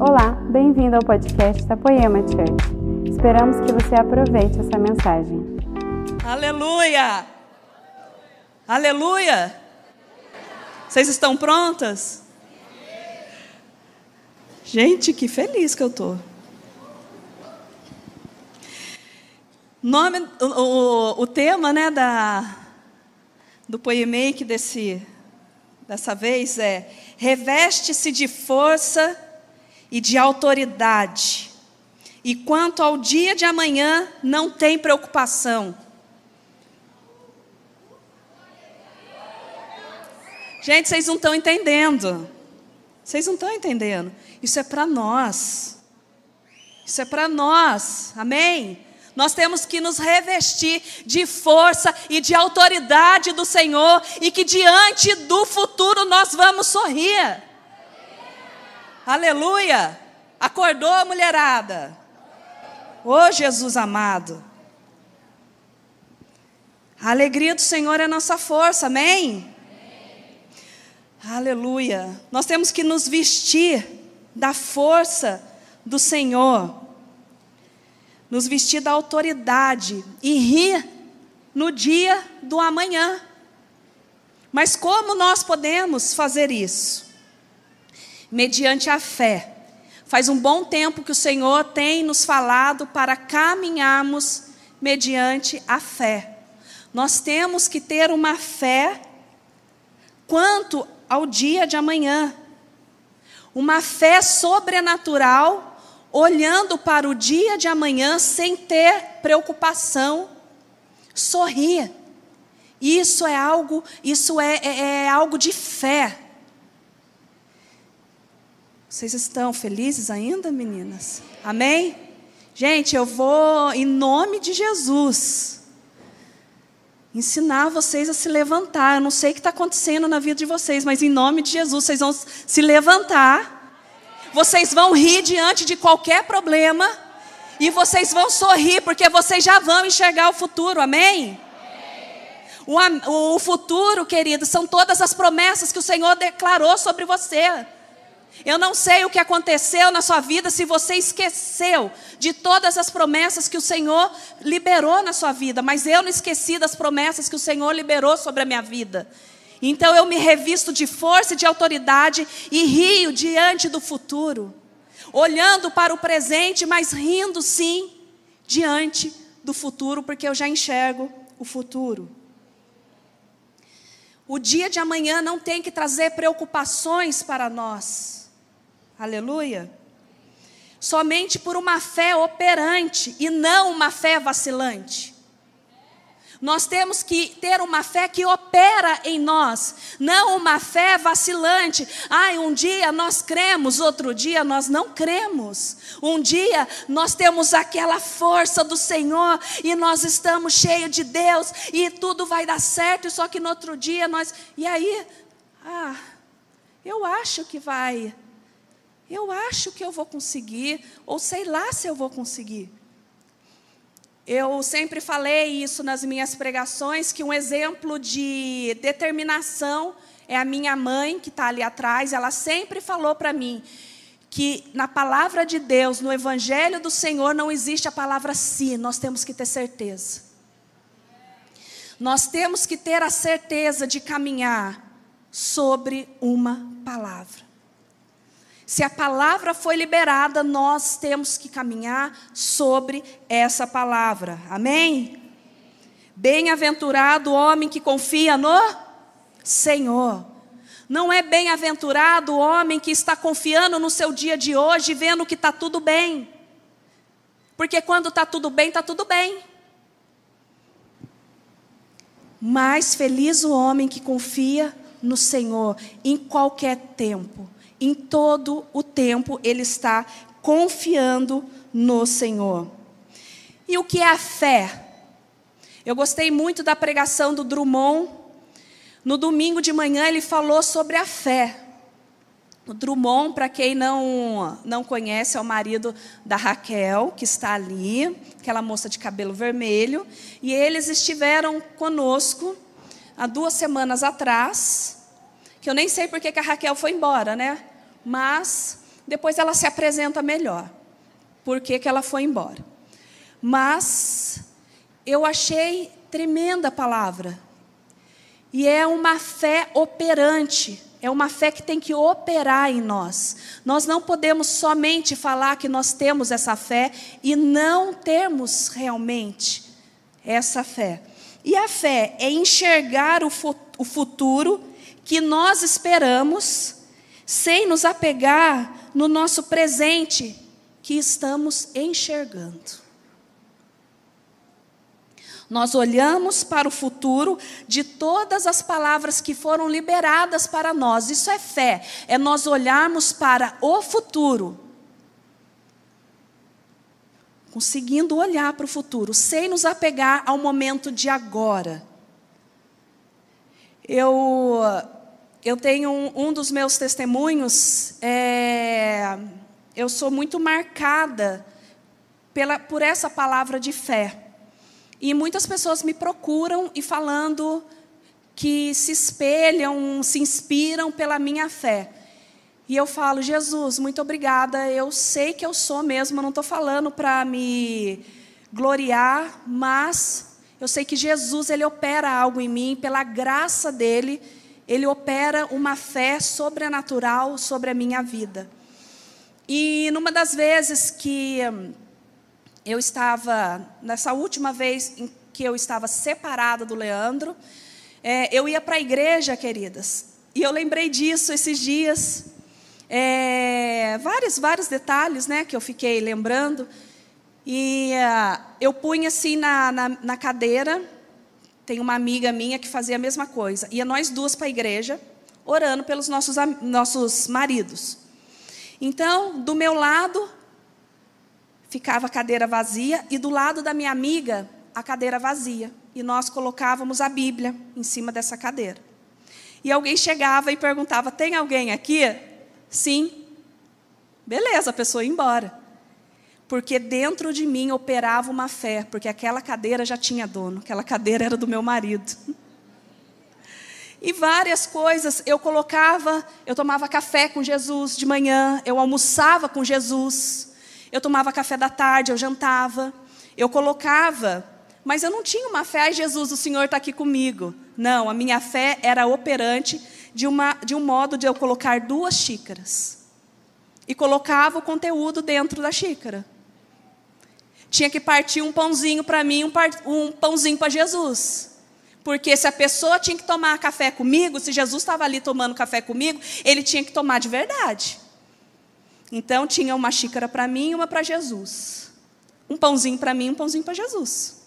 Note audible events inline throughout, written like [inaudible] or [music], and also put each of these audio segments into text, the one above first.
Olá, bem-vindo ao podcast da Poema Church. Esperamos que você aproveite essa mensagem. Aleluia! Aleluia! Vocês estão prontas? Gente, que feliz que eu tô. Nome, o, o, o tema, né, da do poemake desse dessa vez é reveste-se de força e de autoridade. E quanto ao dia de amanhã, não tem preocupação. Gente, vocês não estão entendendo. Vocês não estão entendendo. Isso é para nós. Isso é para nós. Amém? Nós temos que nos revestir de força e de autoridade do Senhor e que diante do futuro nós vamos sorrir. Aleluia! Acordou, mulherada? Ô oh, Jesus amado. A alegria do Senhor é nossa força, amém? amém? Aleluia. Nós temos que nos vestir da força do Senhor nos vestir da autoridade e rir no dia do amanhã. Mas como nós podemos fazer isso? Mediante a fé. Faz um bom tempo que o Senhor tem nos falado para caminharmos mediante a fé. Nós temos que ter uma fé quanto ao dia de amanhã. Uma fé sobrenatural olhando para o dia de amanhã sem ter preocupação, sorrir. Isso é algo, isso é, é, é algo de fé. Vocês estão felizes ainda, meninas? Amém? Gente, eu vou, em nome de Jesus, ensinar vocês a se levantar. Eu não sei o que está acontecendo na vida de vocês, mas em nome de Jesus, vocês vão se levantar vocês vão rir diante de qualquer problema. E vocês vão sorrir, porque vocês já vão enxergar o futuro, amém? O, o futuro, querido, são todas as promessas que o Senhor declarou sobre você. Eu não sei o que aconteceu na sua vida se você esqueceu de todas as promessas que o Senhor liberou na sua vida, mas eu não esqueci das promessas que o Senhor liberou sobre a minha vida. Então eu me revisto de força e de autoridade e rio diante do futuro, olhando para o presente, mas rindo sim diante do futuro, porque eu já enxergo o futuro. O dia de amanhã não tem que trazer preocupações para nós. Aleluia. Somente por uma fé operante e não uma fé vacilante. Nós temos que ter uma fé que opera em nós, não uma fé vacilante. Ai, um dia nós cremos, outro dia nós não cremos. Um dia nós temos aquela força do Senhor e nós estamos cheios de Deus e tudo vai dar certo, só que no outro dia nós. E aí, ah, eu acho que vai. Eu acho que eu vou conseguir, ou sei lá se eu vou conseguir. Eu sempre falei isso nas minhas pregações, que um exemplo de determinação é a minha mãe, que está ali atrás. Ela sempre falou para mim que na palavra de Deus, no Evangelho do Senhor, não existe a palavra si, nós temos que ter certeza. Nós temos que ter a certeza de caminhar sobre uma palavra. Se a palavra foi liberada, nós temos que caminhar sobre essa palavra. Amém? Bem-aventurado o homem que confia no Senhor. Não é bem-aventurado o homem que está confiando no seu dia de hoje, vendo que está tudo bem. Porque quando está tudo bem, está tudo bem. Mais feliz o homem que confia no Senhor em qualquer tempo em todo o tempo ele está confiando no Senhor. E o que é a fé? Eu gostei muito da pregação do Drummond. No domingo de manhã ele falou sobre a fé. O Drummond, para quem não, não conhece, é o marido da Raquel, que está ali, aquela moça de cabelo vermelho. E eles estiveram conosco há duas semanas atrás, que eu nem sei porque que a Raquel foi embora, né? Mas Depois ela se apresenta melhor. Por que, que ela foi embora? Mas eu achei tremenda a palavra. E é uma fé operante. É uma fé que tem que operar em nós. Nós não podemos somente falar que nós temos essa fé e não termos realmente essa fé. E a fé é enxergar o futuro que nós esperamos, sem nos apegar no nosso presente que estamos enxergando. Nós olhamos para o futuro de todas as palavras que foram liberadas para nós. Isso é fé, é nós olharmos para o futuro. Conseguindo olhar para o futuro, sem nos apegar ao momento de agora. Eu, eu tenho um, um dos meus testemunhos, é, eu sou muito marcada pela, por essa palavra de fé. E muitas pessoas me procuram e falando que se espelham, se inspiram pela minha fé. E eu falo, Jesus, muito obrigada. Eu sei que eu sou mesmo, eu não estou falando para me gloriar, mas eu sei que Jesus ele opera algo em mim, pela graça dele, ele opera uma fé sobrenatural sobre a minha vida. E numa das vezes que eu estava, nessa última vez em que eu estava separada do Leandro, é, eu ia para a igreja, queridas, e eu lembrei disso esses dias. É, vários, vários detalhes né, que eu fiquei lembrando. E uh, eu punha assim na, na, na, cadeira, tem uma amiga minha que fazia a mesma coisa. Ia nós duas para a igreja, orando pelos nossos, nossos maridos. Então, do meu lado, ficava a cadeira vazia e do lado da minha amiga a cadeira vazia. E nós colocávamos a Bíblia em cima dessa cadeira. E alguém chegava e perguntava: Tem alguém aqui? Sim. Beleza, a pessoa ia embora. Porque dentro de mim operava uma fé, porque aquela cadeira já tinha dono, aquela cadeira era do meu marido. E várias coisas eu colocava, eu tomava café com Jesus de manhã, eu almoçava com Jesus. Eu tomava café da tarde, eu jantava, eu colocava, mas eu não tinha uma fé, ai Jesus, o Senhor está aqui comigo. Não, a minha fé era operante de, uma, de um modo de eu colocar duas xícaras. E colocava o conteúdo dentro da xícara. Tinha que partir um pãozinho para mim, um, par, um pãozinho para Jesus. Porque se a pessoa tinha que tomar café comigo, se Jesus estava ali tomando café comigo, ele tinha que tomar de verdade. Então tinha uma xícara para mim e uma para Jesus. Um pãozinho para mim um pãozinho para Jesus.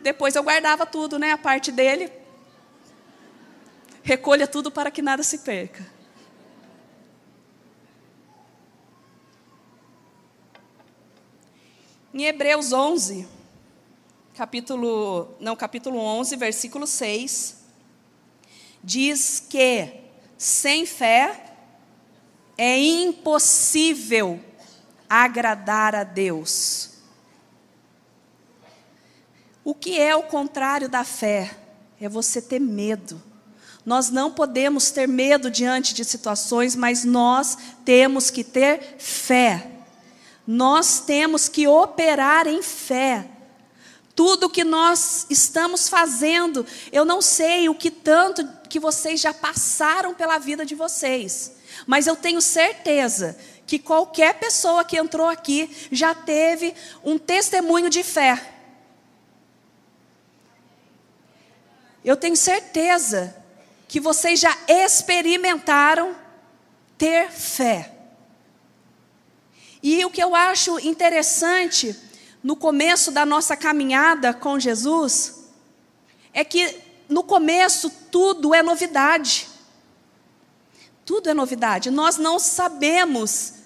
Depois eu guardava tudo, né? A parte dele. Recolha tudo para que nada se perca. Em Hebreus 11, capítulo, não, capítulo 11, versículo 6, diz que sem fé é impossível agradar a Deus. O que é o contrário da fé? É você ter medo. Nós não podemos ter medo diante de situações, mas nós temos que ter fé. Nós temos que operar em fé. Tudo que nós estamos fazendo, eu não sei o que tanto que vocês já passaram pela vida de vocês. Mas eu tenho certeza que qualquer pessoa que entrou aqui já teve um testemunho de fé. Eu tenho certeza que vocês já experimentaram ter fé. E o que eu acho interessante no começo da nossa caminhada com Jesus é que no começo tudo é novidade. Tudo é novidade. Nós não sabemos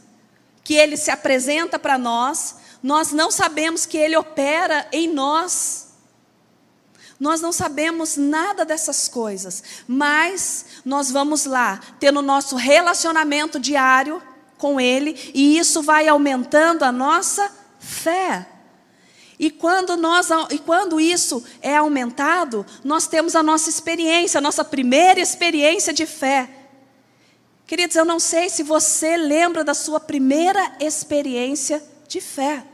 que Ele se apresenta para nós, nós não sabemos que Ele opera em nós. Nós não sabemos nada dessas coisas, mas nós vamos lá, tendo nosso relacionamento diário com Ele, e isso vai aumentando a nossa fé. E quando, nós, e quando isso é aumentado, nós temos a nossa experiência, a nossa primeira experiência de fé Queridos, eu não sei se você lembra da sua primeira experiência de fé.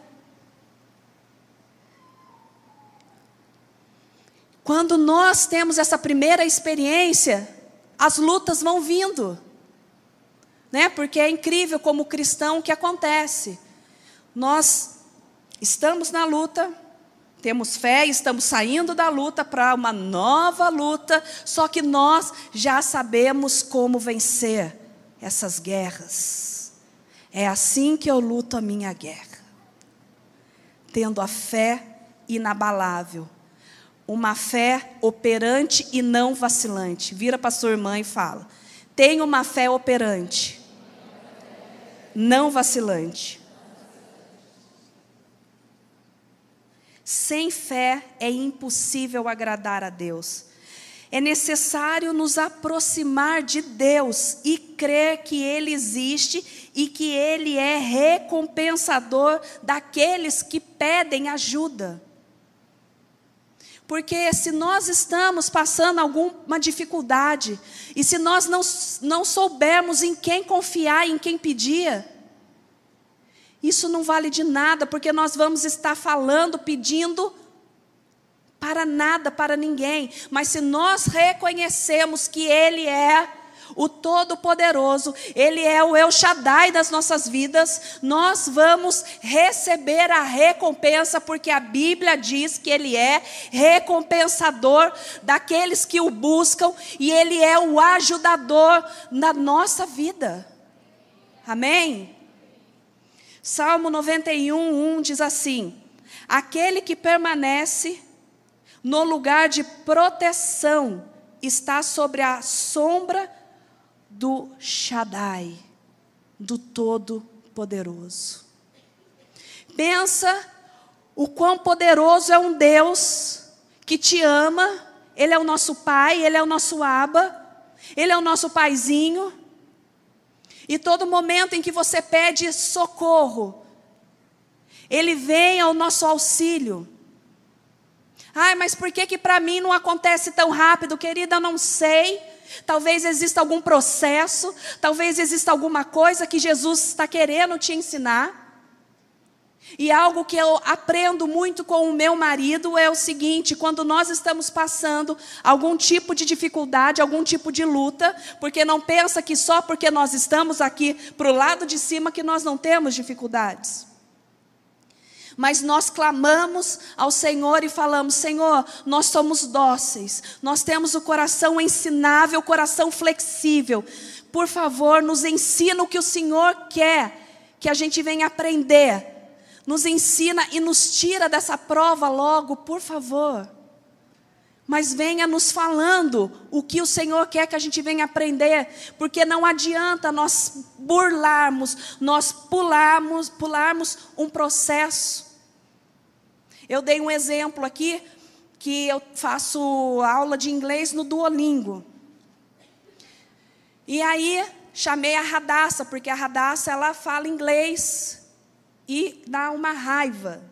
Quando nós temos essa primeira experiência, as lutas vão vindo. Né? Porque é incrível como cristão o que acontece. Nós estamos na luta, temos fé, estamos saindo da luta para uma nova luta, só que nós já sabemos como vencer essas guerras. É assim que eu luto a minha guerra. Tendo a fé inabalável. Uma fé operante e não vacilante. Vira para sua irmã e fala: tenha uma fé operante, não vacilante. Sem fé é impossível agradar a Deus. É necessário nos aproximar de Deus e crer que Ele existe e que Ele é recompensador daqueles que pedem ajuda. Porque se nós estamos passando alguma dificuldade, e se nós não, não soubermos em quem confiar, em quem pedir, isso não vale de nada, porque nós vamos estar falando, pedindo para nada, para ninguém. Mas se nós reconhecemos que Ele é o Todo-Poderoso, Ele é o El Shaddai das nossas vidas, nós vamos receber a recompensa, porque a Bíblia diz que Ele é recompensador daqueles que o buscam e Ele é o ajudador na nossa vida. Amém? Salmo 91, 1 diz assim: Aquele que permanece no lugar de proteção, está sobre a sombra do Shaddai, do Todo-Poderoso. Pensa o quão poderoso é um Deus que te ama, Ele é o nosso Pai, Ele é o nosso Aba, Ele é o nosso Paizinho. E todo momento em que você pede socorro, Ele vem ao nosso auxílio. Ai, mas por que que para mim não acontece tão rápido, querida? Eu não sei. Talvez exista algum processo, talvez exista alguma coisa que Jesus está querendo te ensinar. E algo que eu aprendo muito com o meu marido é o seguinte: quando nós estamos passando algum tipo de dificuldade, algum tipo de luta, porque não pensa que só porque nós estamos aqui para o lado de cima que nós não temos dificuldades mas nós clamamos ao Senhor e falamos: Senhor, nós somos dóceis, nós temos o coração ensinável, o coração flexível. Por favor, nos ensina o que o Senhor quer que a gente venha aprender. Nos ensina e nos tira dessa prova logo, por favor. Mas venha nos falando o que o Senhor quer que a gente venha aprender, porque não adianta nós burlarmos, nós pularmos, pularmos um processo. Eu dei um exemplo aqui que eu faço aula de inglês no Duolingo. E aí chamei a Radassa, porque a Radassa ela fala inglês e dá uma raiva.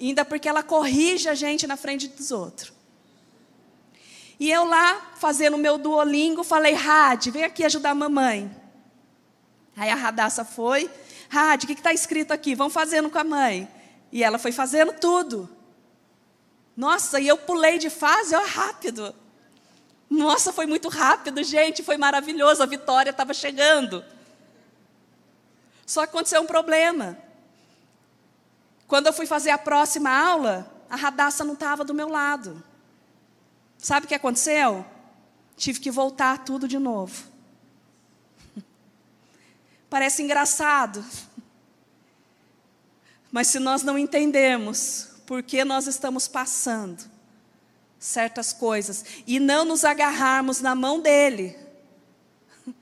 Ainda porque ela corrige a gente na frente dos outros. E eu lá, fazendo o meu Duolingo, falei, Rad, vem aqui ajudar a mamãe. Aí a Radassa foi, Rad, o que está escrito aqui? Vamos fazendo com a mãe. E ela foi fazendo tudo. Nossa, e eu pulei de fase, ó, rápido. Nossa, foi muito rápido, gente, foi maravilhoso, a vitória estava chegando. Só aconteceu um problema. Quando eu fui fazer a próxima aula, a Radassa não estava do meu lado. Sabe o que aconteceu? Tive que voltar tudo de novo. [laughs] Parece engraçado, mas se nós não entendemos por que nós estamos passando certas coisas e não nos agarrarmos na mão dele, [laughs]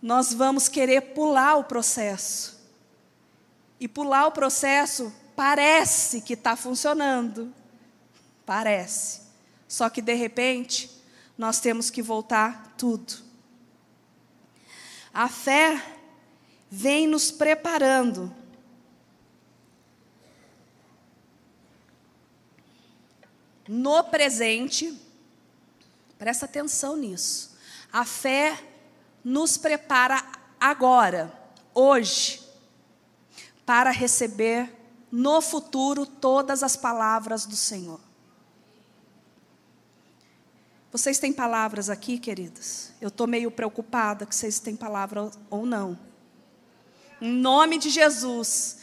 nós vamos querer pular o processo. E pular o processo parece que está funcionando. Parece. Só que de repente, nós temos que voltar tudo. A fé vem nos preparando no presente, presta atenção nisso. A fé nos prepara agora, hoje, para receber no futuro todas as palavras do Senhor. Vocês têm palavras aqui, queridas? Eu estou meio preocupada que vocês têm palavra ou não. Em nome de Jesus,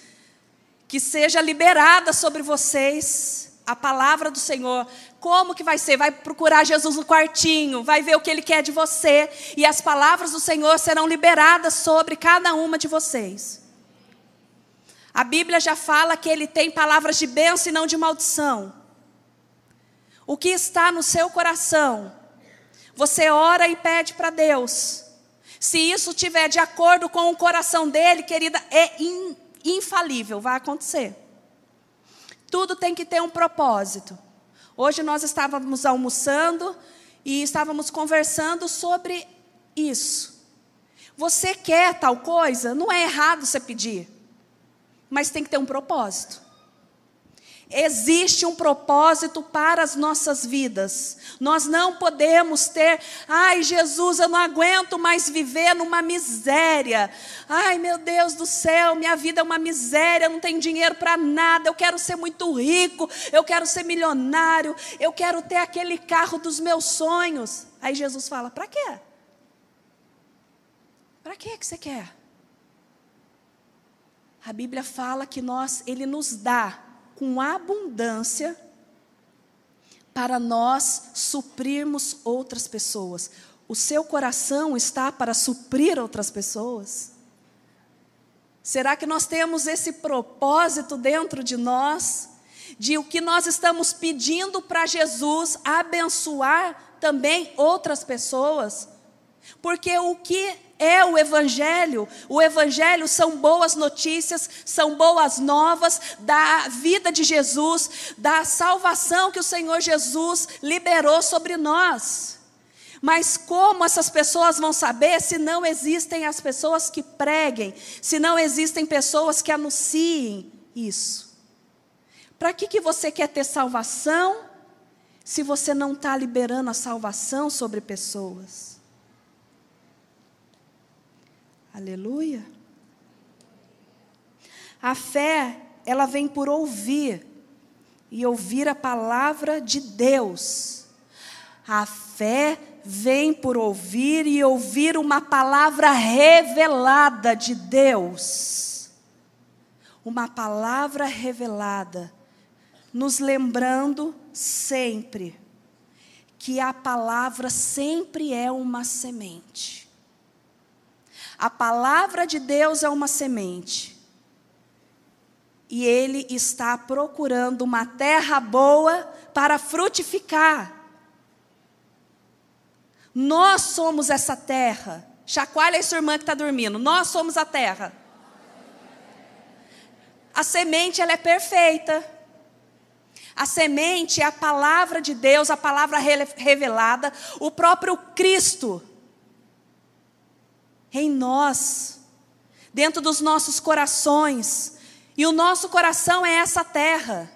que seja liberada sobre vocês a palavra do Senhor. Como que vai ser? Vai procurar Jesus no quartinho, vai ver o que ele quer de você, e as palavras do Senhor serão liberadas sobre cada uma de vocês. A Bíblia já fala que ele tem palavras de bênção e não de maldição. O que está no seu coração, você ora e pede para Deus. Se isso estiver de acordo com o coração dele, querida, é in, infalível, vai acontecer. Tudo tem que ter um propósito. Hoje nós estávamos almoçando e estávamos conversando sobre isso. Você quer tal coisa? Não é errado você pedir, mas tem que ter um propósito. Existe um propósito para as nossas vidas. Nós não podemos ter, ai Jesus, eu não aguento mais viver numa miséria. Ai meu Deus do céu, minha vida é uma miséria, não tenho dinheiro para nada. Eu quero ser muito rico, eu quero ser milionário, eu quero ter aquele carro dos meus sonhos. Aí Jesus fala: para quê? Para que que você quer? A Bíblia fala que nós, Ele nos dá com abundância para nós suprirmos outras pessoas. O seu coração está para suprir outras pessoas? Será que nós temos esse propósito dentro de nós? De o que nós estamos pedindo para Jesus abençoar também outras pessoas? Porque o que é o Evangelho. O Evangelho são boas notícias, são boas novas da vida de Jesus, da salvação que o Senhor Jesus liberou sobre nós. Mas como essas pessoas vão saber se não existem as pessoas que preguem, se não existem pessoas que anunciem isso? Para que, que você quer ter salvação se você não está liberando a salvação sobre pessoas? Aleluia. A fé, ela vem por ouvir e ouvir a palavra de Deus. A fé vem por ouvir e ouvir uma palavra revelada de Deus. Uma palavra revelada, nos lembrando sempre que a palavra sempre é uma semente. A palavra de Deus é uma semente. E ele está procurando uma terra boa para frutificar. Nós somos essa terra. Chacoalha a sua irmã que está dormindo. Nós somos a terra. A semente ela é perfeita. A semente é a palavra de Deus, a palavra revelada, o próprio Cristo em nós, dentro dos nossos corações. E o nosso coração é essa terra.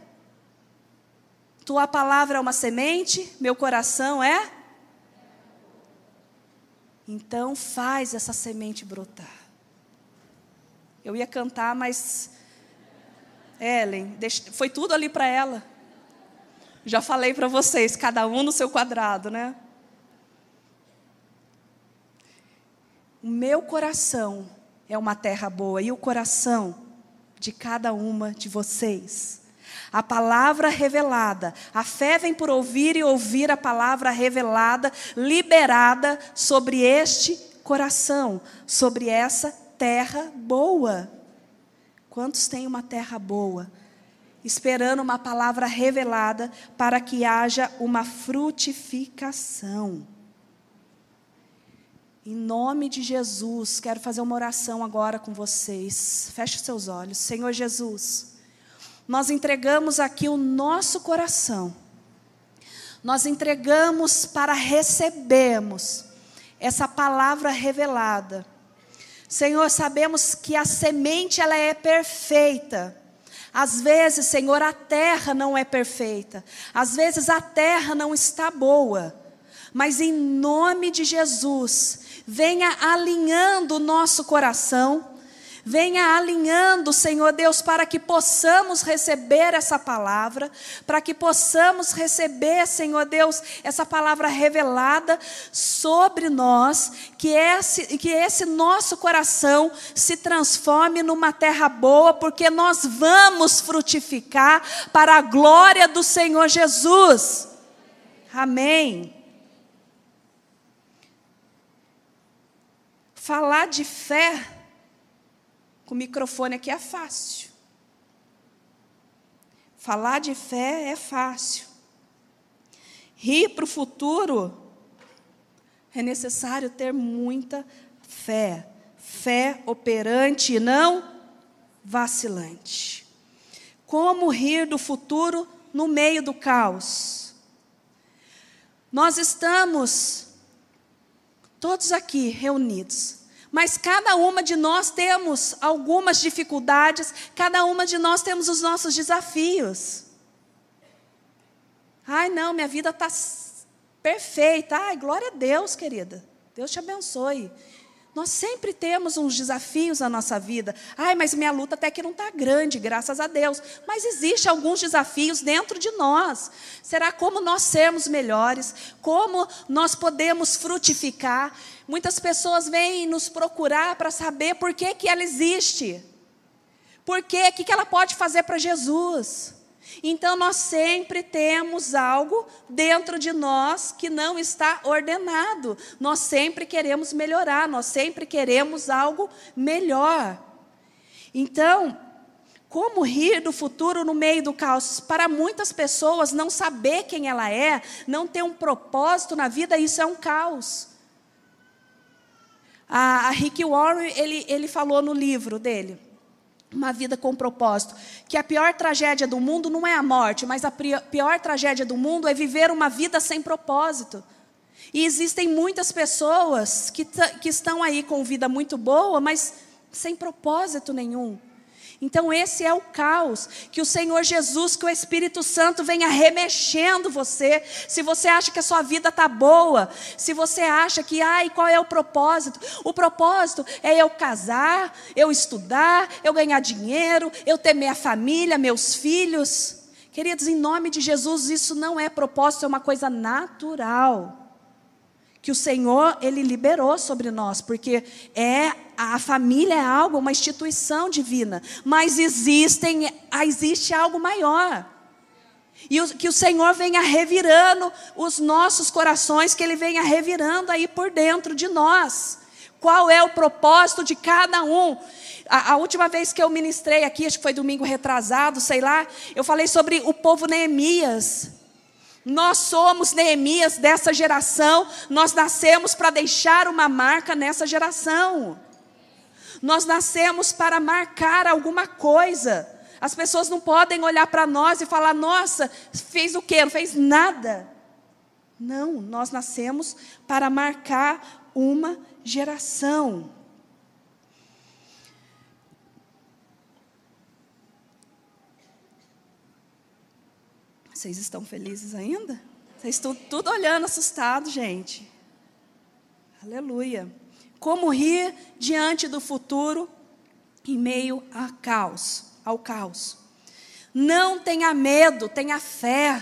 Tua palavra é uma semente, meu coração é. Então faz essa semente brotar. Eu ia cantar, mas Ellen, foi tudo ali para ela. Já falei para vocês, cada um no seu quadrado, né? O meu coração é uma terra boa e o coração de cada uma de vocês. A palavra revelada, a fé vem por ouvir e ouvir a palavra revelada, liberada sobre este coração, sobre essa terra boa. Quantos têm uma terra boa? Esperando uma palavra revelada para que haja uma frutificação. Em nome de Jesus, quero fazer uma oração agora com vocês. Feche os seus olhos. Senhor Jesus, nós entregamos aqui o nosso coração. Nós entregamos para recebermos essa palavra revelada. Senhor, sabemos que a semente ela é perfeita. Às vezes, Senhor, a terra não é perfeita. Às vezes a terra não está boa. Mas em nome de Jesus, venha alinhando o nosso coração Venha alinhando, Senhor Deus, para que possamos receber essa palavra, para que possamos receber, Senhor Deus, essa palavra revelada sobre nós, que esse, que esse nosso coração se transforme numa terra boa, porque nós vamos frutificar para a glória do Senhor Jesus. Amém. Falar de fé com o microfone aqui é fácil. Falar de fé é fácil. Rir para o futuro é necessário ter muita fé. Fé operante e não vacilante. Como rir do futuro no meio do caos? Nós estamos todos aqui reunidos mas cada uma de nós temos algumas dificuldades, cada uma de nós temos os nossos desafios. Ai, não, minha vida está perfeita. Ai, glória a Deus, querida. Deus te abençoe. Nós sempre temos uns desafios na nossa vida. Ai, mas minha luta até que não está grande, graças a Deus. Mas existe alguns desafios dentro de nós. Será como nós sermos melhores, como nós podemos frutificar. Muitas pessoas vêm nos procurar para saber por que, que ela existe. Por quê? O que, que ela pode fazer para Jesus? Então nós sempre temos algo dentro de nós que não está ordenado. Nós sempre queremos melhorar, nós sempre queremos algo melhor. Então, como rir do futuro no meio do caos? Para muitas pessoas, não saber quem ela é, não ter um propósito na vida, isso é um caos. A, a Rick Warren, ele, ele falou no livro dele, Uma Vida com Propósito, que a pior tragédia do mundo não é a morte, mas a pior tragédia do mundo é viver uma vida sem propósito. E existem muitas pessoas que, que estão aí com vida muito boa, mas sem propósito nenhum. Então, esse é o caos. Que o Senhor Jesus, que o Espírito Santo venha remexendo você. Se você acha que a sua vida está boa, se você acha que, ai, qual é o propósito? O propósito é eu casar, eu estudar, eu ganhar dinheiro, eu ter minha família, meus filhos. Queridos, em nome de Jesus, isso não é propósito, é uma coisa natural que o Senhor ele liberou sobre nós, porque é a família é algo, uma instituição divina, mas existem, existe algo maior. E o, que o Senhor venha revirando os nossos corações, que Ele venha revirando aí por dentro de nós. Qual é o propósito de cada um? A, a, última vez que eu ministrei aqui, acho que foi domingo retrasado, sei lá, eu falei sobre o povo Neemias. Nós somos Neemias dessa geração, nós nascemos para deixar uma marca nessa geração. Nós nascemos para marcar alguma coisa. As pessoas não podem olhar para nós e falar: nossa, fez o quê? Não fez nada. Não, nós nascemos para marcar uma geração. Vocês estão felizes ainda? Vocês estão tudo olhando assustado, gente. Aleluia. Como rir diante do futuro em meio a caos, ao caos. Não tenha medo, tenha fé.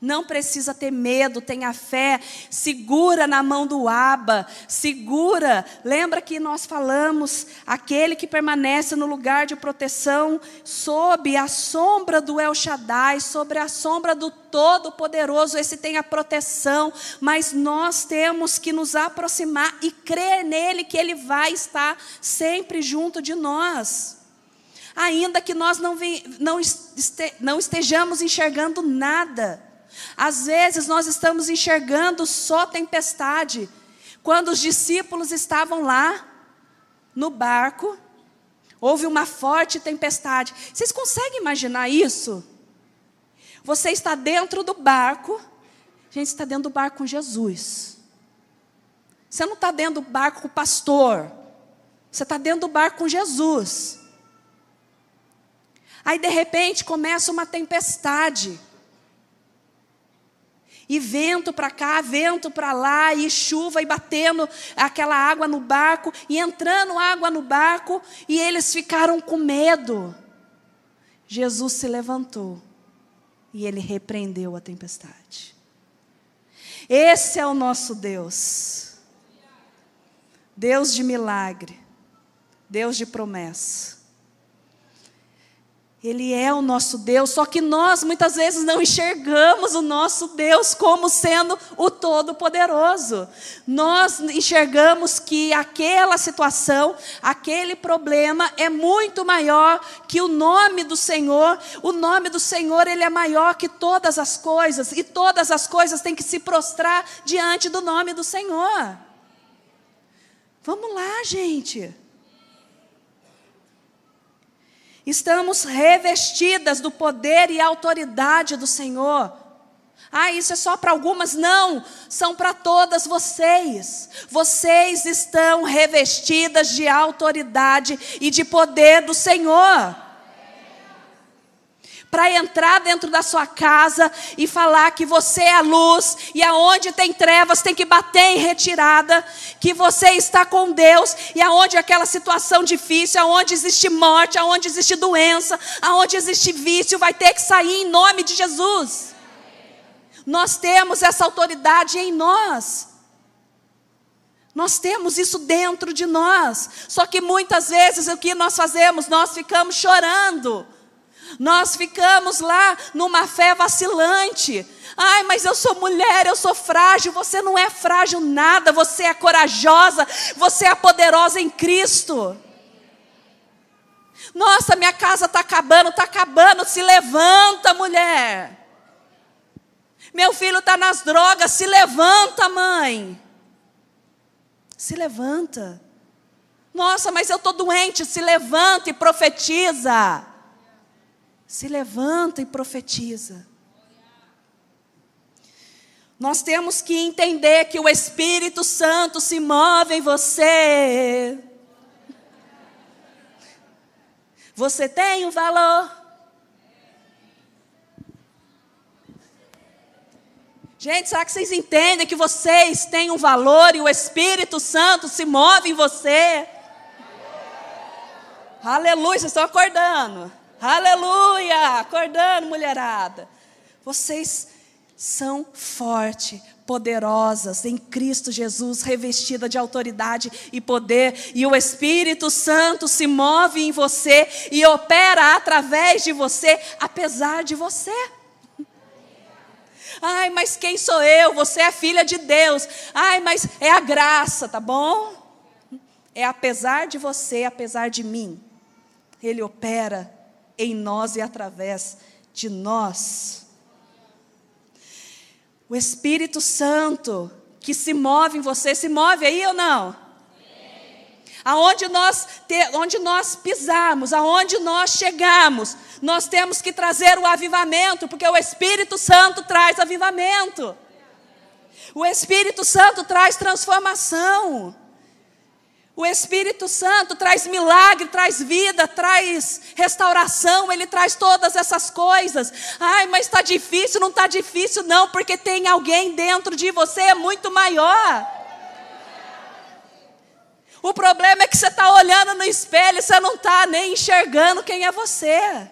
Não precisa ter medo, tenha fé, segura na mão do Aba, segura. Lembra que nós falamos, aquele que permanece no lugar de proteção, sob a sombra do El Shaddai, sobre a sombra do Todo-Poderoso, esse tem a proteção, mas nós temos que nos aproximar e crer nele, que ele vai estar sempre junto de nós. Ainda que nós não, não, este, não estejamos enxergando nada, às vezes nós estamos enxergando só tempestade. Quando os discípulos estavam lá no barco, houve uma forte tempestade. Vocês conseguem imaginar isso? Você está dentro do barco, gente está dentro do barco com Jesus. Você não está dentro do barco com o pastor, você está dentro do barco com Jesus. Aí de repente começa uma tempestade. E vento para cá, vento para lá, e chuva, e batendo aquela água no barco, e entrando água no barco, e eles ficaram com medo. Jesus se levantou e ele repreendeu a tempestade. Esse é o nosso Deus. Deus de milagre, Deus de promessa. Ele é o nosso Deus, só que nós muitas vezes não enxergamos o nosso Deus como sendo o Todo-Poderoso. Nós enxergamos que aquela situação, aquele problema é muito maior que o nome do Senhor. O nome do Senhor, ele é maior que todas as coisas, e todas as coisas têm que se prostrar diante do nome do Senhor. Vamos lá, gente. Estamos revestidas do poder e autoridade do Senhor. Ah, isso é só para algumas? Não, são para todas vocês. Vocês estão revestidas de autoridade e de poder do Senhor para entrar dentro da sua casa e falar que você é a luz e aonde tem trevas tem que bater em retirada, que você está com Deus e aonde aquela situação difícil, aonde existe morte, aonde existe doença, aonde existe vício, vai ter que sair em nome de Jesus. Nós temos essa autoridade em nós. Nós temos isso dentro de nós. Só que muitas vezes o que nós fazemos? Nós ficamos chorando nós ficamos lá numa fé vacilante. Ai, mas eu sou mulher, eu sou frágil. Você não é frágil nada, você é corajosa, você é poderosa em Cristo. Nossa, minha casa está acabando, está acabando. Se levanta, mulher. Meu filho está nas drogas, se levanta, mãe. Se levanta. Nossa, mas eu estou doente, se levanta e profetiza se levanta e profetiza. Nós temos que entender que o Espírito Santo se move em você. Você tem um valor. Gente, será que vocês entendem que vocês têm um valor e o Espírito Santo se move em você? Aleluia, vocês estão acordando. Aleluia! Acordando, mulherada. Vocês são fortes, poderosas em Cristo Jesus, revestida de autoridade e poder, e o Espírito Santo se move em você e opera através de você, apesar de você. Ai, mas quem sou eu? Você é filha de Deus. Ai, mas é a graça, tá bom? É apesar de você, apesar de mim. Ele opera em nós e através de nós. O Espírito Santo que se move em você, se move aí ou não? Aonde nós, te, onde nós pisarmos, aonde nós chegarmos, nós temos que trazer o avivamento, porque o Espírito Santo traz avivamento. O Espírito Santo traz transformação. O Espírito Santo traz milagre, traz vida, traz restauração, ele traz todas essas coisas. Ai, mas está difícil, não está difícil, não, porque tem alguém dentro de você é muito maior. O problema é que você está olhando no espelho e você não está nem enxergando quem é você.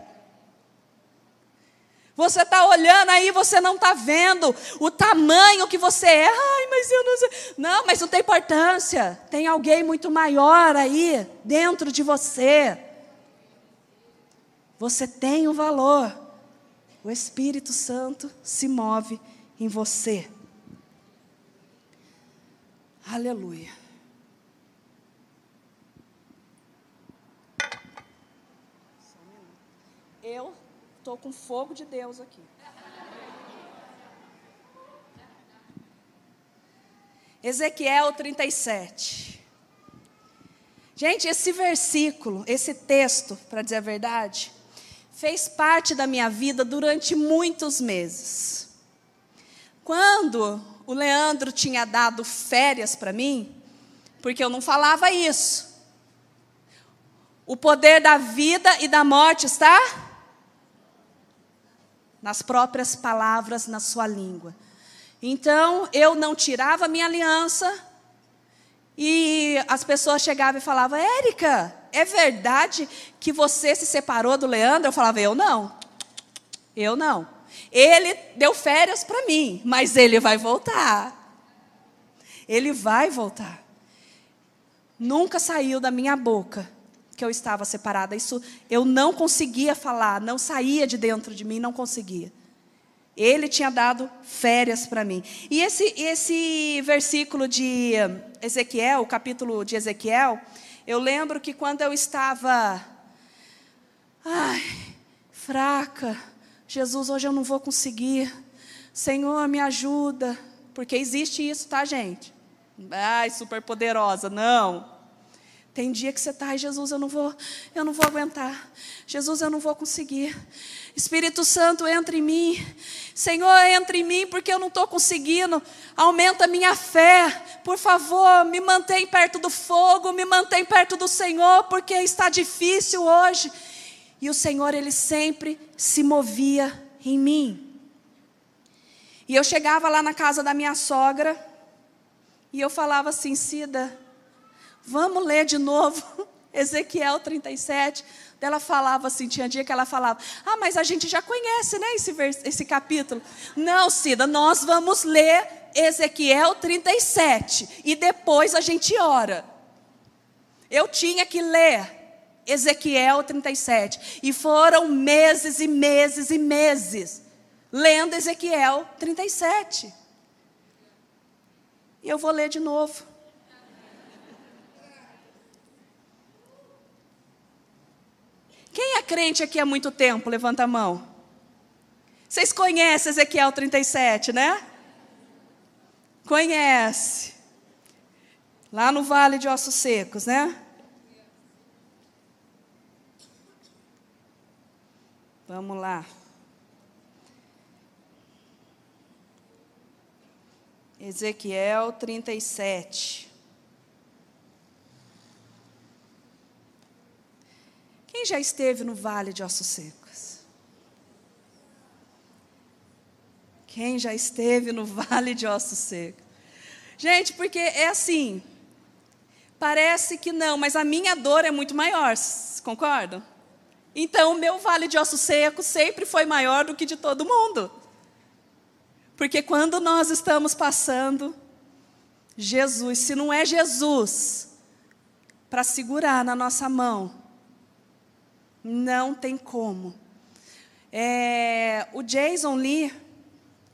Você está olhando aí, você não está vendo o tamanho que você é. Ai, mas eu não sei. Não, mas não tem importância. Tem alguém muito maior aí dentro de você. Você tem o um valor. O Espírito Santo se move em você. Aleluia. Eu Estou com fogo de Deus aqui. Ezequiel 37. Gente, esse versículo, esse texto, para dizer a verdade, fez parte da minha vida durante muitos meses. Quando o Leandro tinha dado férias para mim, porque eu não falava isso. O poder da vida e da morte está nas próprias palavras, na sua língua. Então, eu não tirava minha aliança e as pessoas chegavam e falavam: Érica, é verdade que você se separou do Leandro? Eu falava: Eu não. Eu não. Ele deu férias para mim, mas ele vai voltar. Ele vai voltar. Nunca saiu da minha boca que eu estava separada. Isso eu não conseguia falar, não saía de dentro de mim, não conseguia. Ele tinha dado férias para mim. E esse, esse versículo de Ezequiel, o capítulo de Ezequiel, eu lembro que quando eu estava ai, fraca, Jesus, hoje eu não vou conseguir. Senhor, me ajuda. Porque existe isso, tá, gente? Ai, super poderosa. Não. Tem dia que você está, ai Jesus, eu não vou, eu não vou aguentar. Jesus, eu não vou conseguir. Espírito Santo, entra em mim. Senhor, entra em mim porque eu não estou conseguindo. Aumenta a minha fé. Por favor, me mantém perto do fogo, me mantém perto do Senhor, porque está difícil hoje. E o Senhor, Ele sempre se movia em mim. E eu chegava lá na casa da minha sogra, e eu falava assim, Cida, Vamos ler de novo [laughs] Ezequiel 37. Ela falava assim, tinha dia que ela falava, ah, mas a gente já conhece, né, esse, esse capítulo. Não, Cida, nós vamos ler Ezequiel 37 e depois a gente ora. Eu tinha que ler Ezequiel 37 e foram meses e meses e meses lendo Ezequiel 37. E eu vou ler de novo. Quem é crente aqui há muito tempo? Levanta a mão. Vocês conhecem Ezequiel 37, né? Conhece. Lá no Vale de Ossos Secos, né? Vamos lá. Ezequiel 37. Quem já esteve no vale de ossos secos? Quem já esteve no [laughs] vale de ossos secos? Gente, porque é assim, parece que não, mas a minha dor é muito maior, concordam? Então, o meu vale de ossos secos sempre foi maior do que de todo mundo. Porque quando nós estamos passando, Jesus, se não é Jesus para segurar na nossa mão, não tem como. É, o Jason Lee,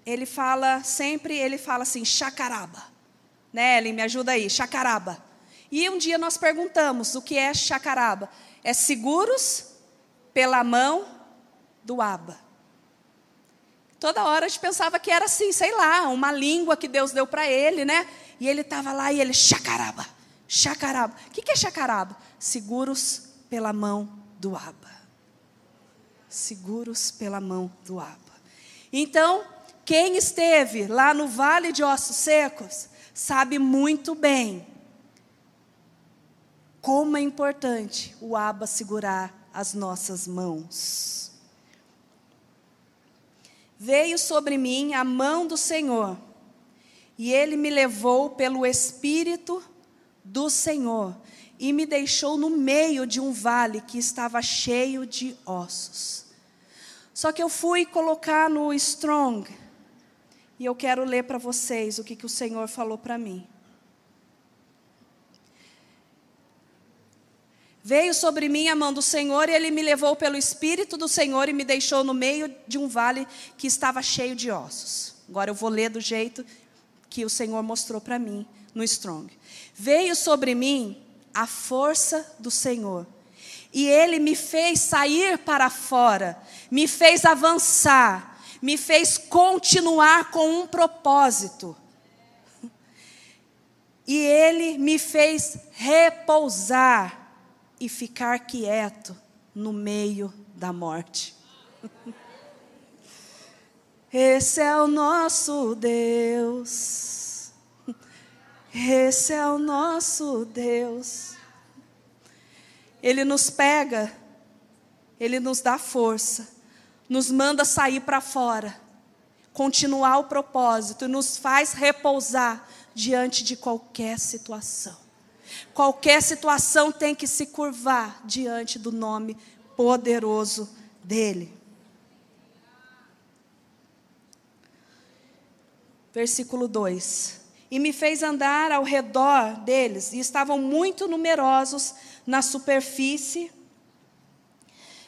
ele fala sempre, ele fala assim, chacaraba. Né, ele me ajuda aí, chacaraba. E um dia nós perguntamos o que é chacaraba. É seguros pela mão do aba. Toda hora a gente pensava que era assim, sei lá, uma língua que Deus deu para ele, né? E ele estava lá e ele, chacaraba, chacaraba. O que é chacaraba? Seguros pela mão do Abba. Seguros pela mão do Abba. Então, quem esteve lá no vale de ossos secos, sabe muito bem como é importante o Abba segurar as nossas mãos. Veio sobre mim a mão do Senhor, e ele me levou pelo Espírito do Senhor e me deixou no meio de um vale que estava cheio de ossos. Só que eu fui colocar no Strong, e eu quero ler para vocês o que, que o Senhor falou para mim. Veio sobre mim a mão do Senhor e ele me levou pelo Espírito do Senhor e me deixou no meio de um vale que estava cheio de ossos. Agora eu vou ler do jeito que o Senhor mostrou para mim no Strong. Veio sobre mim a força do Senhor. E Ele me fez sair para fora, me fez avançar, me fez continuar com um propósito. E Ele me fez repousar e ficar quieto no meio da morte. [laughs] Esse é o nosso Deus. Esse é o nosso Deus. Ele nos pega, Ele nos dá força, nos manda sair para fora, continuar o propósito e nos faz repousar diante de qualquer situação. Qualquer situação tem que se curvar diante do nome poderoso dele. Versículo 2: E me fez andar ao redor deles, e estavam muito numerosos na superfície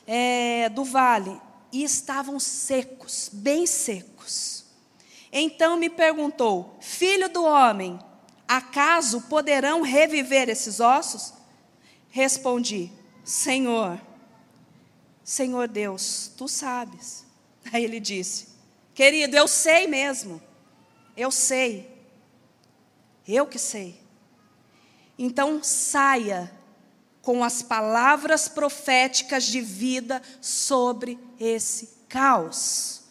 é, do vale, e estavam secos, bem secos. Então me perguntou: Filho do homem, acaso poderão reviver esses ossos? Respondi: Senhor, Senhor Deus, tu sabes. Aí ele disse: Querido, eu sei mesmo, eu sei, eu que sei. Então saia com as palavras proféticas de vida sobre esse caos.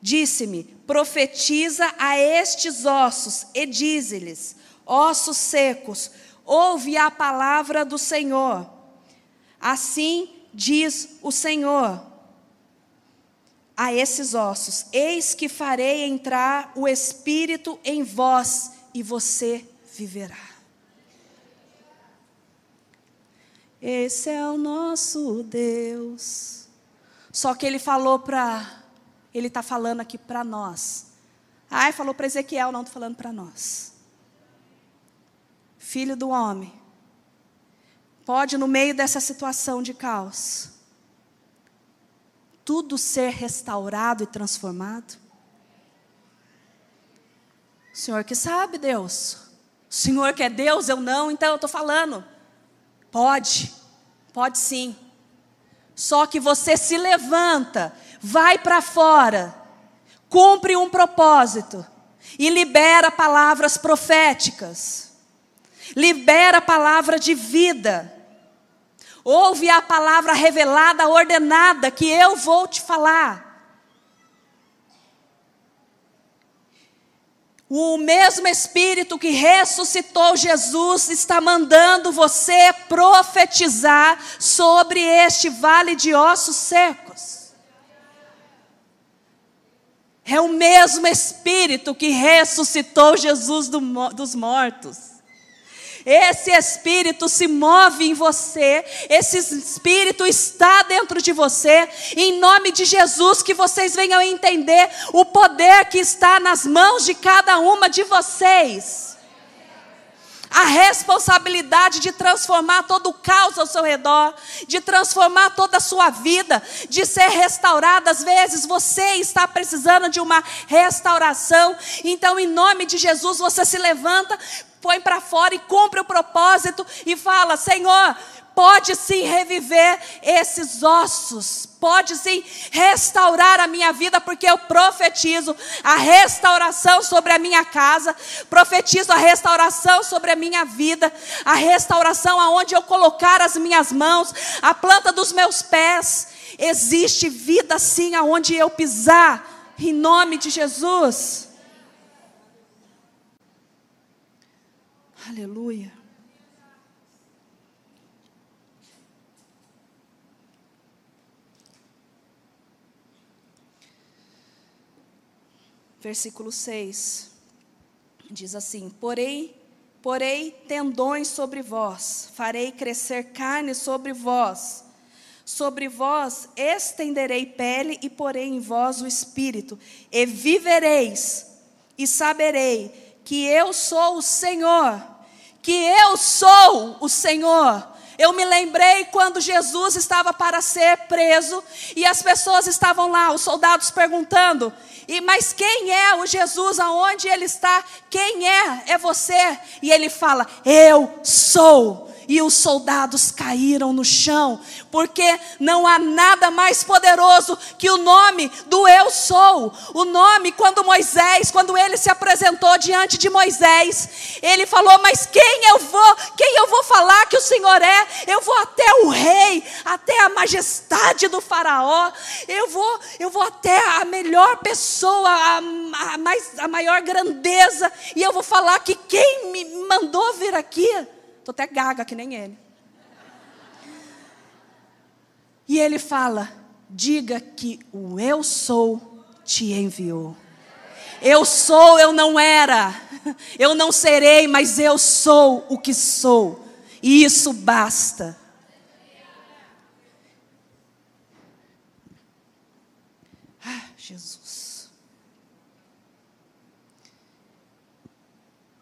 Disse-me: profetiza a estes ossos e dize-lhes: ossos secos, ouve a palavra do Senhor. Assim diz o Senhor a esses ossos: Eis que farei entrar o espírito em vós e você viverá. Esse é o nosso Deus. Só que ele falou para. Ele está falando aqui para nós. Ai, falou para Ezequiel, não estou falando para nós. Filho do homem. Pode, no meio dessa situação de caos, tudo ser restaurado e transformado? Senhor que sabe, Deus. O Senhor que é Deus, eu não, então eu estou falando. Pode, pode sim. Só que você se levanta, vai para fora, cumpre um propósito e libera palavras proféticas, libera a palavra de vida. Ouve a palavra revelada, ordenada, que eu vou te falar. O mesmo Espírito que ressuscitou Jesus está mandando você profetizar sobre este vale de ossos secos. É o mesmo Espírito que ressuscitou Jesus do, dos mortos. Esse espírito se move em você, esse espírito está dentro de você. Em nome de Jesus, que vocês venham entender o poder que está nas mãos de cada uma de vocês. A responsabilidade de transformar todo o caos ao seu redor, de transformar toda a sua vida, de ser restaurada. Às vezes você está precisando de uma restauração. Então, em nome de Jesus, você se levanta, põe para fora e cumpre o propósito e fala: Senhor, pode sim reviver esses ossos, pode sim restaurar a minha vida, porque eu profetizo a restauração sobre a minha casa, profetizo a restauração sobre a minha vida, a restauração aonde eu colocar as minhas mãos, a planta dos meus pés. Existe vida sim aonde eu pisar, em nome de Jesus. Aleluia. Versículo 6 diz assim: Porém, porei tendões sobre vós, farei crescer carne sobre vós. Sobre vós estenderei pele e porei em vós o espírito, e vivereis, e saberei que eu sou o Senhor que eu sou o Senhor. Eu me lembrei quando Jesus estava para ser preso e as pessoas estavam lá, os soldados perguntando: "E mas quem é o Jesus? Aonde ele está? Quem é? É você?" E ele fala: "Eu sou." E os soldados caíram no chão, porque não há nada mais poderoso que o nome do Eu Sou. O nome, quando Moisés, quando ele se apresentou diante de Moisés, ele falou: Mas quem eu vou, quem eu vou falar que o Senhor é? Eu vou até o rei, até a majestade do Faraó, eu vou, eu vou até a melhor pessoa, a, a, mais, a maior grandeza, e eu vou falar que quem me mandou vir aqui Estou até gaga que nem ele. E ele fala: diga que o eu sou te enviou. Eu sou, eu não era. Eu não serei, mas eu sou o que sou. E isso basta. Ah, Jesus.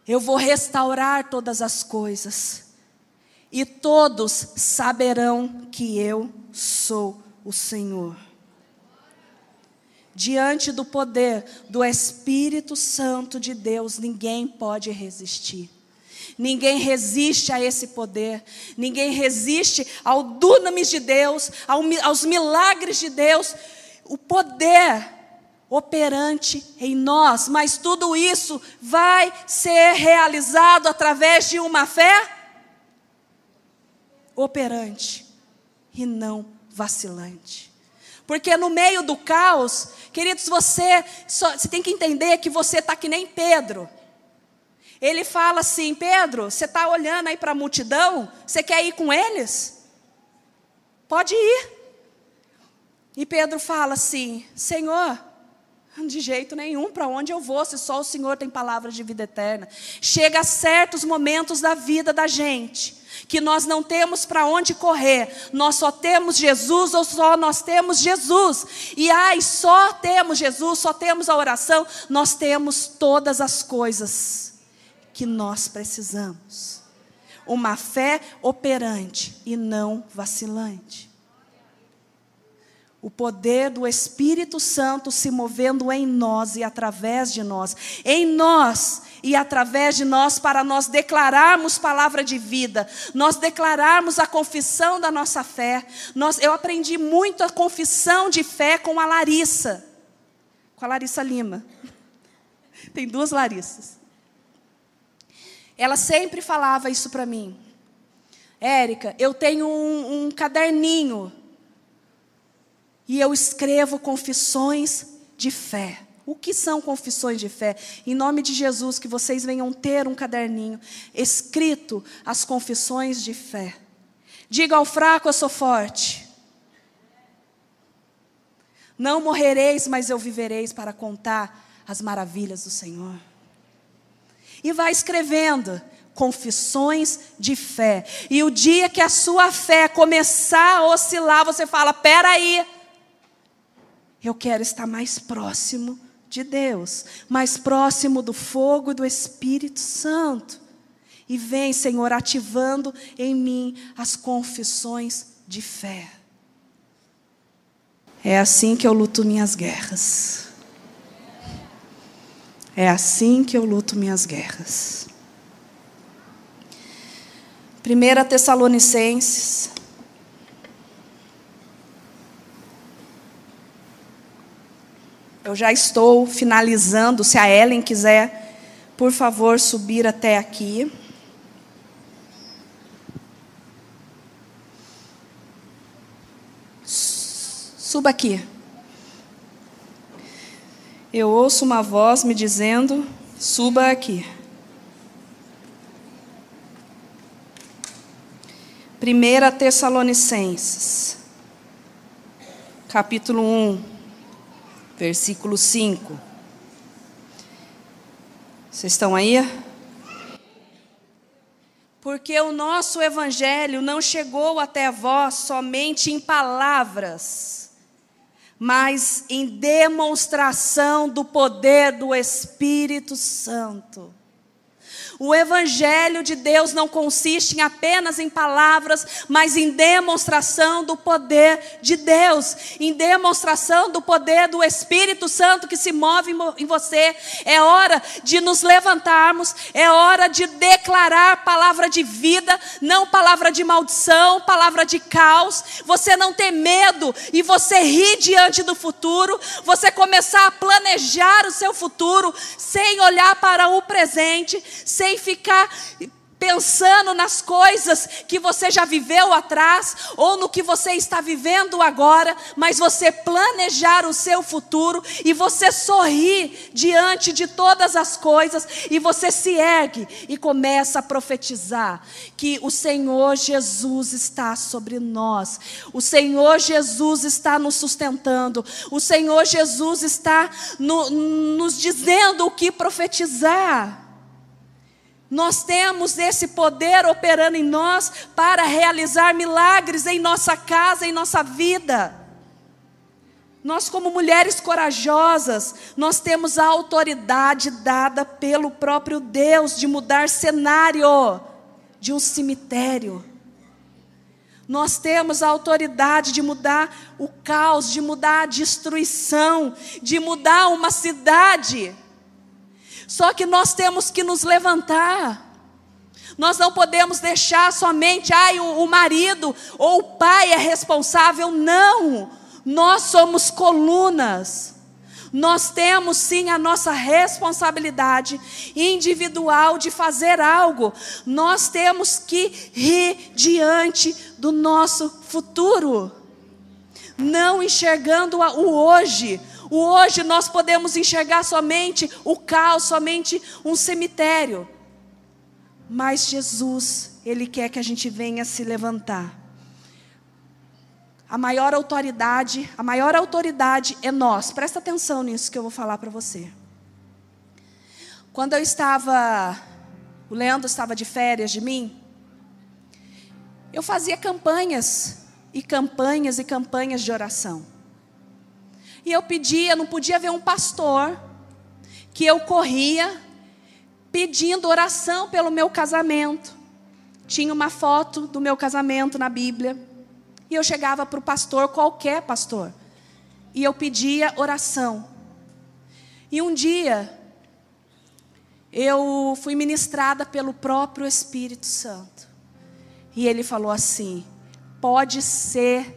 Eu vou restaurar todas as coisas. E todos saberão que eu sou o Senhor diante do poder do Espírito Santo de Deus, ninguém pode resistir. Ninguém resiste a esse poder, ninguém resiste ao dunamis de Deus, aos milagres de Deus, o poder operante em nós, mas tudo isso vai ser realizado através de uma fé operante e não vacilante. Porque no meio do caos, queridos, você, só, você tem que entender que você está que nem Pedro. Ele fala assim: Pedro, você está olhando aí para a multidão? Você quer ir com eles? Pode ir. E Pedro fala assim: Senhor, de jeito nenhum, para onde eu vou, se só o Senhor tem palavras de vida eterna. Chega a certos momentos da vida da gente que nós não temos para onde correr, nós só temos Jesus ou só nós temos Jesus. E ai, só temos Jesus, só temos a oração, nós temos todas as coisas que nós precisamos. Uma fé operante e não vacilante o poder do Espírito Santo se movendo em nós e através de nós, em nós e através de nós, para nós declararmos palavra de vida, nós declararmos a confissão da nossa fé. Nós, eu aprendi muito a confissão de fé com a Larissa, com a Larissa Lima. [laughs] Tem duas Larissas. Ela sempre falava isso para mim. Érica, eu tenho um, um caderninho e eu escrevo confissões de fé. O que são confissões de fé? Em nome de Jesus, que vocês venham ter um caderninho escrito as confissões de fé. Diga ao fraco: Eu sou forte. Não morrereis, mas eu vivereis para contar as maravilhas do Senhor. E vai escrevendo confissões de fé. E o dia que a sua fé começar a oscilar, você fala: peraí. aí eu quero estar mais próximo de Deus, mais próximo do fogo do Espírito Santo. E vem, Senhor, ativando em mim as confissões de fé. É assim que eu luto minhas guerras. É assim que eu luto minhas guerras. 1 Tessalonicenses Eu já estou finalizando. Se a Ellen quiser, por favor, subir até aqui. Suba aqui. Eu ouço uma voz me dizendo: suba aqui. Primeira Tessalonicenses, capítulo 1 versículo 5. Vocês estão aí? Porque o nosso evangelho não chegou até vós somente em palavras, mas em demonstração do poder do Espírito Santo. O Evangelho de Deus não consiste em apenas em palavras, mas em demonstração do poder de Deus, em demonstração do poder do Espírito Santo que se move em você. É hora de nos levantarmos, é hora de declarar palavra de vida, não palavra de maldição, palavra de caos. Você não ter medo e você rir diante do futuro, você começar a planejar o seu futuro sem olhar para o presente, sem sem ficar pensando nas coisas que você já viveu atrás ou no que você está vivendo agora, mas você planejar o seu futuro e você sorrir diante de todas as coisas e você se ergue e começa a profetizar que o Senhor Jesus está sobre nós. O Senhor Jesus está nos sustentando. O Senhor Jesus está no, nos dizendo o que profetizar. Nós temos esse poder operando em nós para realizar milagres em nossa casa, em nossa vida. Nós, como mulheres corajosas, nós temos a autoridade dada pelo próprio Deus de mudar cenário de um cemitério. Nós temos a autoridade de mudar o caos, de mudar a destruição, de mudar uma cidade. Só que nós temos que nos levantar. Nós não podemos deixar somente, ai, o, o marido ou o pai é responsável. Não. Nós somos colunas. Nós temos sim a nossa responsabilidade individual de fazer algo. Nós temos que rir diante do nosso futuro, não enxergando o hoje, o hoje nós podemos enxergar somente o caos, somente um cemitério. Mas Jesus, Ele quer que a gente venha se levantar. A maior autoridade, a maior autoridade é nós. Presta atenção nisso que eu vou falar para você. Quando eu estava, o Leandro estava de férias de mim, eu fazia campanhas e campanhas e campanhas de oração. E eu pedia, não podia ver um pastor, que eu corria pedindo oração pelo meu casamento. Tinha uma foto do meu casamento na Bíblia. E eu chegava para o pastor, qualquer pastor, e eu pedia oração. E um dia, eu fui ministrada pelo próprio Espírito Santo. E ele falou assim: pode ser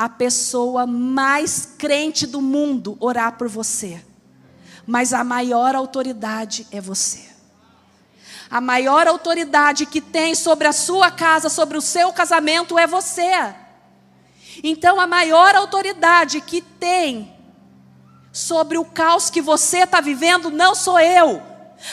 a pessoa mais crente do mundo orar por você, mas a maior autoridade é você. A maior autoridade que tem sobre a sua casa, sobre o seu casamento é você. Então, a maior autoridade que tem sobre o caos que você está vivendo não sou eu,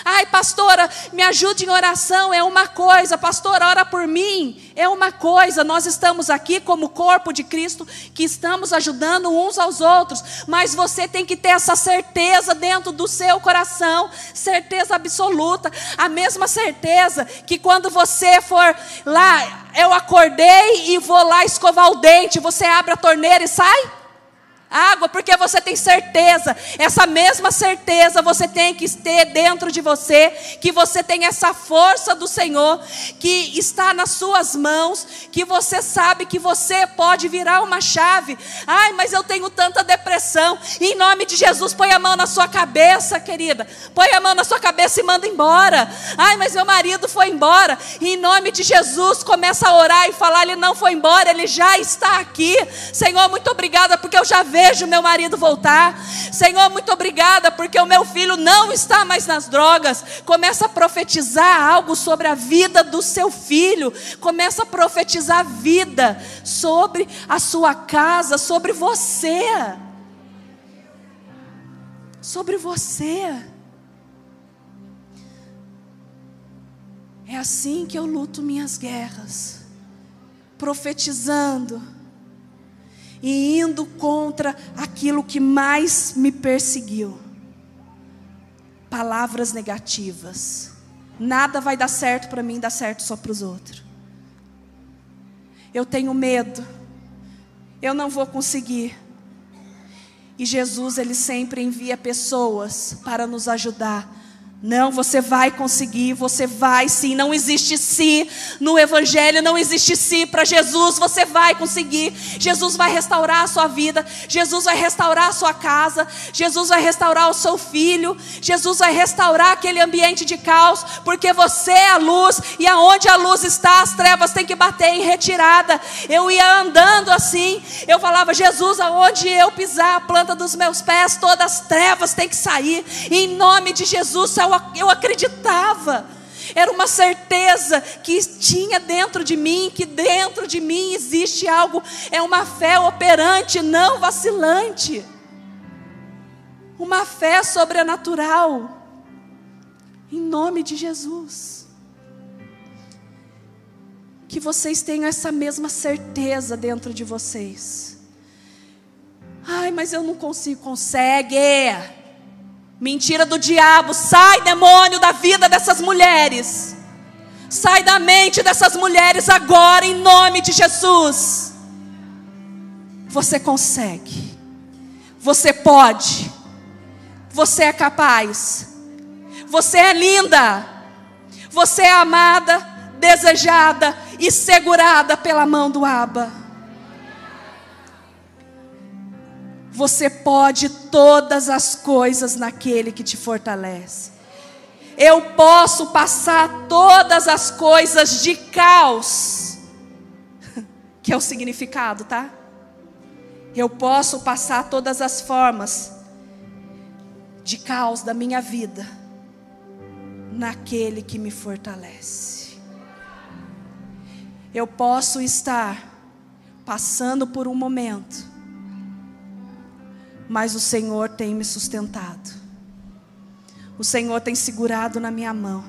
Ai, pastora, me ajude em oração, é uma coisa. Pastora, ora por mim, é uma coisa. Nós estamos aqui como corpo de Cristo, que estamos ajudando uns aos outros. Mas você tem que ter essa certeza dentro do seu coração, certeza absoluta. A mesma certeza que quando você for lá, eu acordei e vou lá escovar o dente, você abre a torneira e sai? Água, porque você tem certeza, essa mesma certeza você tem que ter dentro de você, que você tem essa força do Senhor, que está nas suas mãos, que você sabe que você pode virar uma chave. Ai, mas eu tenho tanta depressão. Em nome de Jesus, põe a mão na sua cabeça, querida. Põe a mão na sua cabeça e manda embora. Ai, mas meu marido foi embora. em nome de Jesus, começa a orar e falar: ele não foi embora, ele já está aqui. Senhor, muito obrigada, porque eu já vejo vejo meu marido voltar. Senhor, muito obrigada, porque o meu filho não está mais nas drogas. Começa a profetizar algo sobre a vida do seu filho. Começa a profetizar vida sobre a sua casa, sobre você. Sobre você. É assim que eu luto minhas guerras, profetizando e indo contra aquilo que mais me perseguiu. Palavras negativas. Nada vai dar certo para mim, dá certo só para os outros. Eu tenho medo. Eu não vou conseguir. E Jesus, ele sempre envia pessoas para nos ajudar não, você vai conseguir, você vai sim. Não existe sim no Evangelho, não existe sim para Jesus. Você vai conseguir. Jesus vai restaurar a sua vida, Jesus vai restaurar a sua casa, Jesus vai restaurar o seu filho, Jesus vai restaurar aquele ambiente de caos, porque você é a luz e aonde a luz está, as trevas têm que bater em retirada. Eu ia andando assim, eu falava, Jesus, aonde eu pisar a planta dos meus pés, todas as trevas têm que sair. Em nome de Jesus, eu, eu acreditava. Era uma certeza que tinha dentro de mim, que dentro de mim existe algo, é uma fé operante, não vacilante. Uma fé sobrenatural. Em nome de Jesus. Que vocês tenham essa mesma certeza dentro de vocês. Ai, mas eu não consigo. Consegue. Mentira do diabo. Sai, demônio, da vida dessas mulheres. Sai da mente dessas mulheres agora, em nome de Jesus. Você consegue. Você pode. Você é capaz. Você é linda. Você é amada, desejada e segurada pela mão do Abba. Você pode todas as coisas naquele que te fortalece. Eu posso passar todas as coisas de caos, [laughs] que é o significado, tá? Eu posso passar todas as formas de caos da minha vida naquele que me fortalece. Eu posso estar passando por um momento mas o Senhor tem me sustentado. O Senhor tem segurado na minha mão.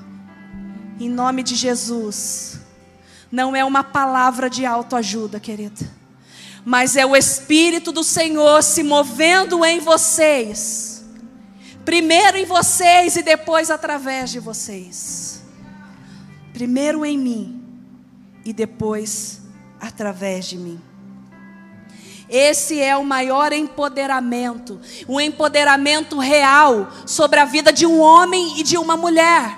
Em nome de Jesus. Não é uma palavra de autoajuda, querida, mas é o Espírito do Senhor se movendo em vocês. Primeiro em vocês e depois através de vocês. Primeiro em mim e depois através de mim. Esse é o maior empoderamento, um empoderamento real sobre a vida de um homem e de uma mulher.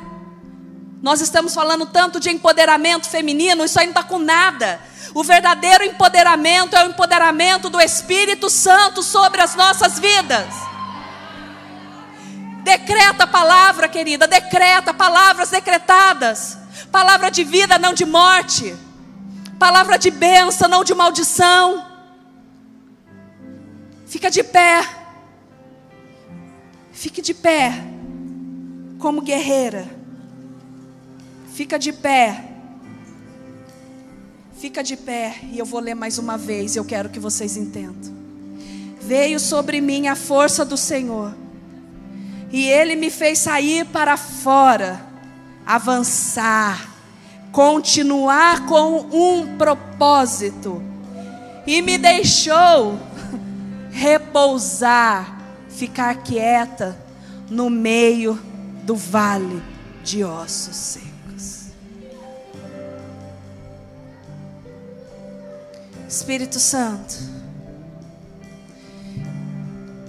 Nós estamos falando tanto de empoderamento feminino, isso aí não está com nada. O verdadeiro empoderamento é o empoderamento do Espírito Santo sobre as nossas vidas. Decreta a palavra, querida, decreta palavras decretadas. Palavra de vida, não de morte. Palavra de bênção, não de maldição. Fica de pé. Fique de pé. Como guerreira. Fica de pé. Fica de pé. E eu vou ler mais uma vez. Eu quero que vocês entendam. Veio sobre mim a força do Senhor. E Ele me fez sair para fora. Avançar. Continuar com um propósito. E me deixou repousar, ficar quieta no meio do vale de ossos secos. Espírito Santo,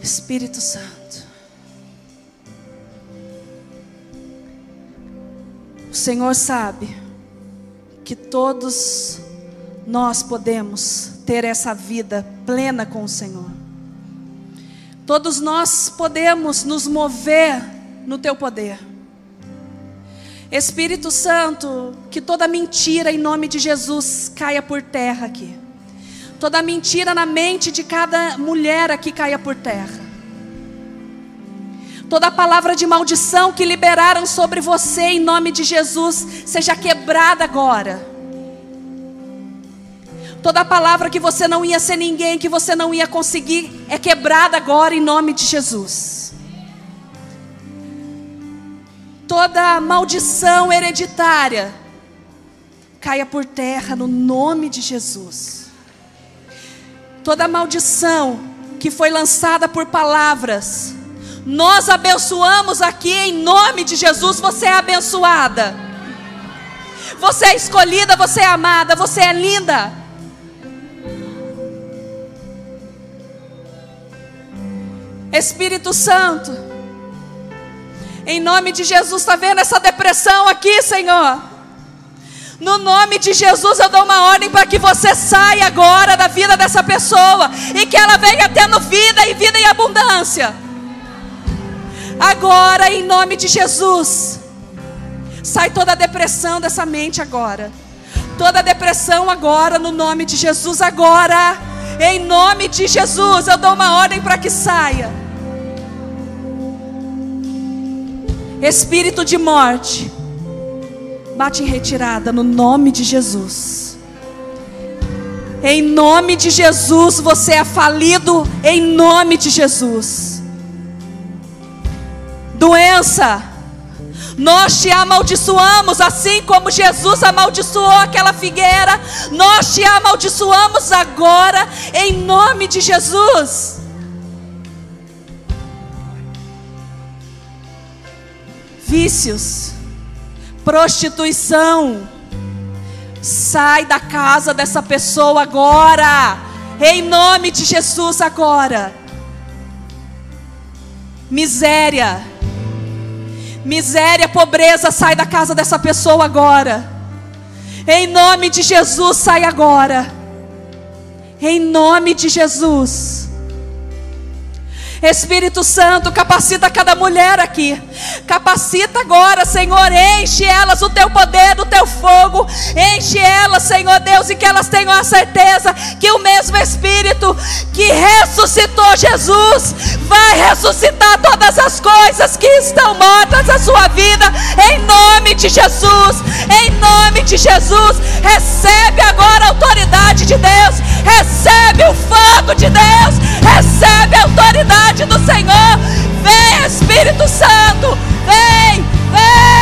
Espírito Santo, o Senhor sabe que todos nós podemos ter essa vida plena com o Senhor. Todos nós podemos nos mover no teu poder. Espírito Santo, que toda mentira em nome de Jesus caia por terra aqui. Toda mentira na mente de cada mulher aqui caia por terra. Toda palavra de maldição que liberaram sobre você em nome de Jesus seja quebrada agora. Toda palavra que você não ia ser ninguém, que você não ia conseguir, é quebrada agora em nome de Jesus. Toda maldição hereditária caia por terra no nome de Jesus. Toda maldição que foi lançada por palavras, nós abençoamos aqui em nome de Jesus. Você é abençoada, você é escolhida, você é amada, você é linda. Espírito Santo, em nome de Jesus, está vendo essa depressão aqui, Senhor? No nome de Jesus, eu dou uma ordem para que você saia agora da vida dessa pessoa e que ela venha tendo vida e vida em abundância. Agora, em nome de Jesus, sai toda a depressão dessa mente agora. Toda a depressão agora, no nome de Jesus, agora. Em nome de Jesus, eu dou uma ordem para que saia. Espírito de morte, Bate em retirada no nome de Jesus. Em nome de Jesus, você é falido. Em nome de Jesus. Doença. Nós te amaldiçoamos, assim como Jesus amaldiçoou aquela figueira. Nós te amaldiçoamos agora, em nome de Jesus. Vícios, prostituição, sai da casa dessa pessoa agora, em nome de Jesus agora. Miséria, miséria, pobreza, sai da casa dessa pessoa agora. Em nome de Jesus, sai agora. Em nome de Jesus. Espírito Santo, capacita cada mulher aqui. Capacita agora, Senhor, enche elas o teu poder, o teu fogo. Enche elas, Senhor Deus, e que elas tenham a certeza que o mesmo Espírito que ressuscitou Jesus vai ressuscitar todas as coisas que estão mortas na sua vida. Em nome de Jesus, em nome de Jesus, recebe agora a autoridade de Deus, recebe o fogo de Deus, recebe a autoridade do Senhor. Vem, Espírito Santo, vem, vem.